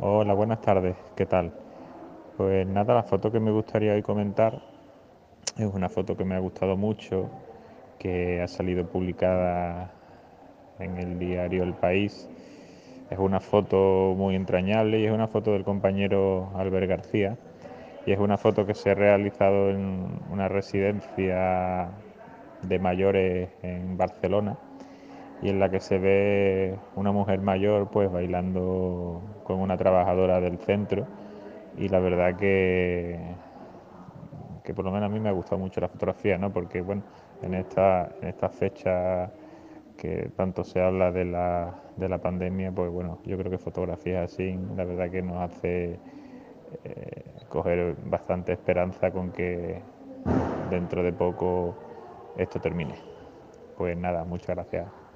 Hola, buenas tardes, ¿qué tal? Pues nada, la foto que me gustaría hoy comentar es una foto que me ha gustado mucho, que ha salido publicada en el diario El País. Es una foto muy entrañable y es una foto del compañero Albert García. Y es una foto que se ha realizado en una residencia de mayores en Barcelona y en la que se ve una mujer mayor pues bailando con una trabajadora del centro y la verdad que que por lo menos a mí me ha gustado mucho la fotografía, ¿no? Porque bueno, en esta, en esta fecha que tanto se habla de la, de la pandemia, pues bueno, yo creo que fotografías así, la verdad que nos hace eh, coger bastante esperanza con que dentro de poco esto termine. Pues nada, muchas gracias.